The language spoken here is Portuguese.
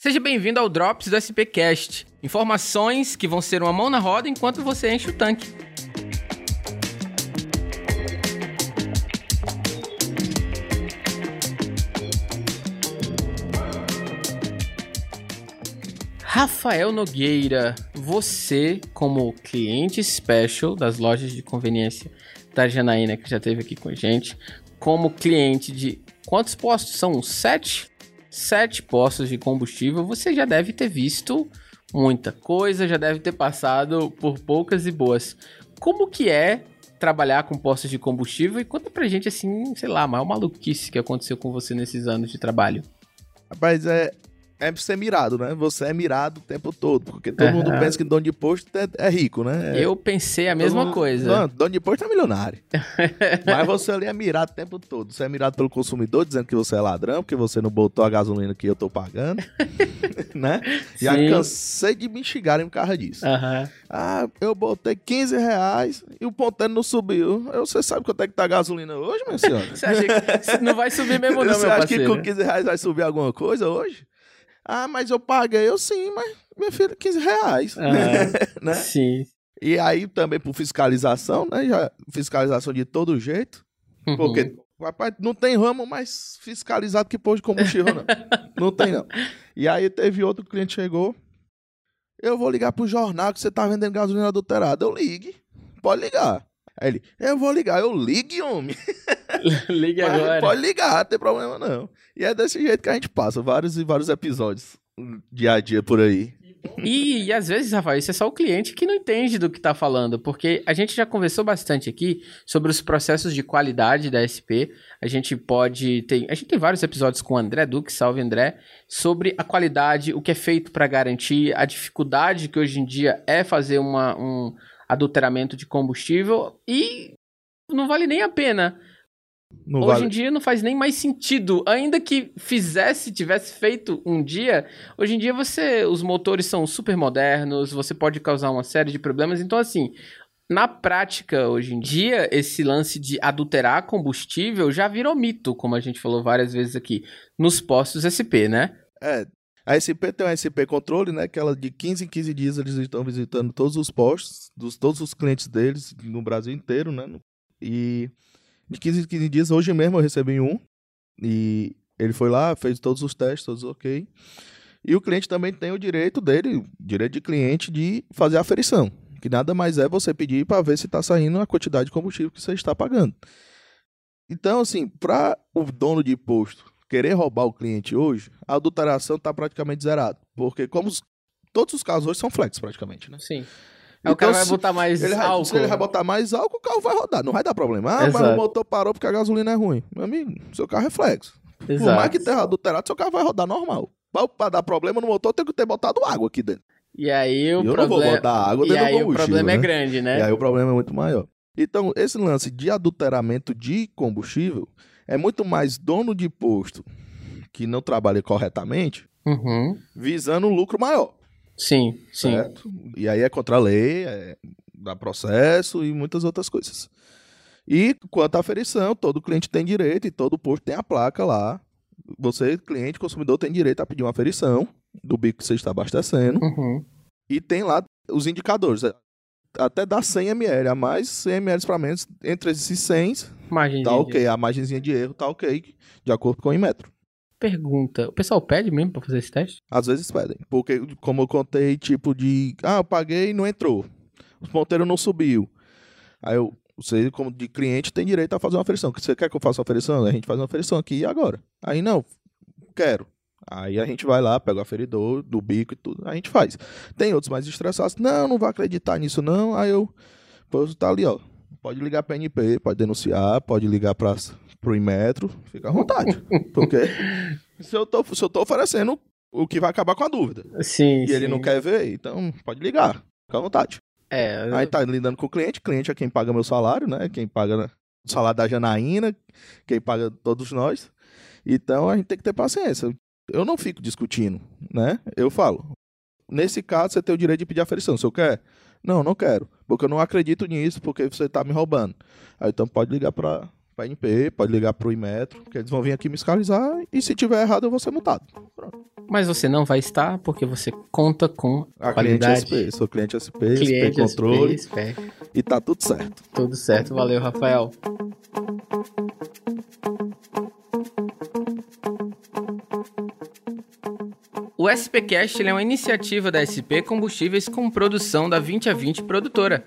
Seja bem-vindo ao Drops do SPcast. Informações que vão ser uma mão na roda enquanto você enche o tanque. Rafael Nogueira, você como cliente special das lojas de conveniência da Janaína, que já esteve aqui com a gente, como cliente de quantos postos são? Sete? Sete postos de combustível, você já deve ter visto muita coisa, já deve ter passado por poucas e boas. Como que é trabalhar com postos de combustível e conta pra gente assim, sei lá, a maior maluquice que aconteceu com você nesses anos de trabalho. Rapaz, é, é ser mirado, né? Você é mirado o tempo todo, porque todo mundo pensa que dono de posto é, é rico, né? Eu pensei a mesma mundo- coisa. Não, dono de posto é milionário. Mas você ali é mirado o tempo todo. Você é mirado pelo consumidor, dizendo que você é ladrão, porque você não botou a gasolina que eu tô pagando, né? Já Sim. cansei de me xingarem por causa disso. Aham. Ah, eu botei 15 reais e o ponteiro não subiu. Eu, Você sabe quanto é que tá a gasolina hoje, minha senhora? Você acha que não vai subir mesmo não, Você meu acha que parceiro? com 15 reais vai subir alguma coisa hoje? Ah, mas eu paguei. Eu sim, mas, minha filha, 15 reais. Aham. né? Sim. E aí também por fiscalização, né? Já, fiscalização de todo jeito. Uhum. Porque, rapaz, não tem ramo mais fiscalizado que posto de combustível, não. não tem, não. E aí teve outro cliente que chegou. Eu vou ligar pro jornal que você tá vendendo gasolina adulterada. Eu ligue. Pode ligar. Aí ele, eu vou ligar. Eu ligue, homem. Ligue agora. Pode ligar, não tem problema não. E é desse jeito que a gente passa vários e vários episódios dia a dia por aí. E, e às vezes, Rafael, isso é só o cliente que não entende do que tá falando, porque a gente já conversou bastante aqui sobre os processos de qualidade da SP. A gente pode ter. A gente tem vários episódios com o André Duque, salve André, sobre a qualidade, o que é feito para garantir, a dificuldade que hoje em dia é fazer uma, um adulteramento de combustível e não vale nem a pena. Não Hoje vale. em dia não faz nem mais sentido. Ainda que fizesse, tivesse feito um dia, hoje em dia você, os motores são super modernos, você pode causar uma série de problemas. Então, assim, na prática, hoje em dia, esse lance de adulterar combustível já virou mito, como a gente falou várias vezes aqui, nos postos SP, né? É, a SP tem uma SP Controle, né? Que ela de 15 em 15 dias eles estão visitando todos os postos, dos todos os clientes deles no Brasil inteiro, né? E de 15 em 15 dias, hoje mesmo eu recebi um. E ele foi lá, fez todos os testes, todos ok. E o cliente também tem o direito dele, direito de cliente, de fazer a aferição. Que nada mais é você pedir para ver se está saindo a quantidade de combustível que você está pagando. Então, assim, para o dono de posto querer roubar o cliente hoje, a adulteração está praticamente zerada. Porque como os- todos os carros hoje são flex praticamente, né? Sim. Aí o cara vai botar mais Ele vai, álcool. se ele vai botar mais álcool, o carro vai rodar, não vai dar problema. Ah, mas Exato. o motor parou porque a gasolina é ruim. Meu amigo, seu carro é flex. Por Exato. mais que tenha adulterado, seu carro vai rodar normal. Pra dar problema no motor, tem que ter botado água aqui dentro. E aí o eu não vou problema. botar água E dentro aí do o problema é né? grande, né? E aí o problema é muito maior. Então, esse lance de adulteramento de combustível é muito mais dono de posto que não trabalha corretamente, Uhum. visando um lucro maior. Sim, sim. Certo? E aí é contra a lei, é, dá processo e muitas outras coisas. E quanto à aferição, todo cliente tem direito e todo posto tem a placa lá. Você, cliente, consumidor, tem direito a pedir uma aferição do bico que você está abastecendo. Uhum. E tem lá os indicadores. Até dá 100 ml, a mais 100 ml para menos. Entre esses 100, Margem tá ok. A margenzinha de erro tá ok, de acordo com o Inmetro. Pergunta: o pessoal pede mesmo pra fazer esse teste? Às vezes pedem. Porque, como eu contei, tipo de. Ah, eu paguei e não entrou. O ponteiro não subiu. Aí eu. Você, como de cliente, tem direito a fazer uma aferição. Você quer que eu faça uma aferição? A gente faz uma aferição aqui e agora. Aí não, quero. Aí a gente vai lá, pega o aferidor, do bico e tudo, a gente faz. Tem outros mais estressados, não, não vou acreditar nisso não. Aí eu, pô, tá ali, ó. Pode ligar pra NP, pode denunciar, pode ligar pra, pro Inmetro, fica à vontade. Porque se eu, tô, se eu tô oferecendo o que vai acabar com a dúvida. Sim. E ele não quer ver, então pode ligar. Fica à vontade. É, Aí tá lidando com o cliente, cliente é quem paga meu salário, né? Quem paga o salário da Janaína, quem paga todos nós. Então a gente tem que ter paciência. Eu não fico discutindo, né? Eu falo. Nesse caso, você tem o direito de pedir aferição. Se eu quer? Não, não quero. Porque eu não acredito nisso, porque você tá me roubando. Aí então pode ligar pra, pra NP, pode ligar pro Inmetro, que eles vão vir aqui me fiscalizar. E se tiver errado, eu vou ser multado. Pronto. mas você não vai estar porque você conta com A qualidade. cliente SP, sou cliente SP, Cliente SP Controle SP, e tá tudo certo. Tudo certo, valeu, Rafael. O SPcast é uma iniciativa da SP Combustíveis com produção da 20 a 20 produtora.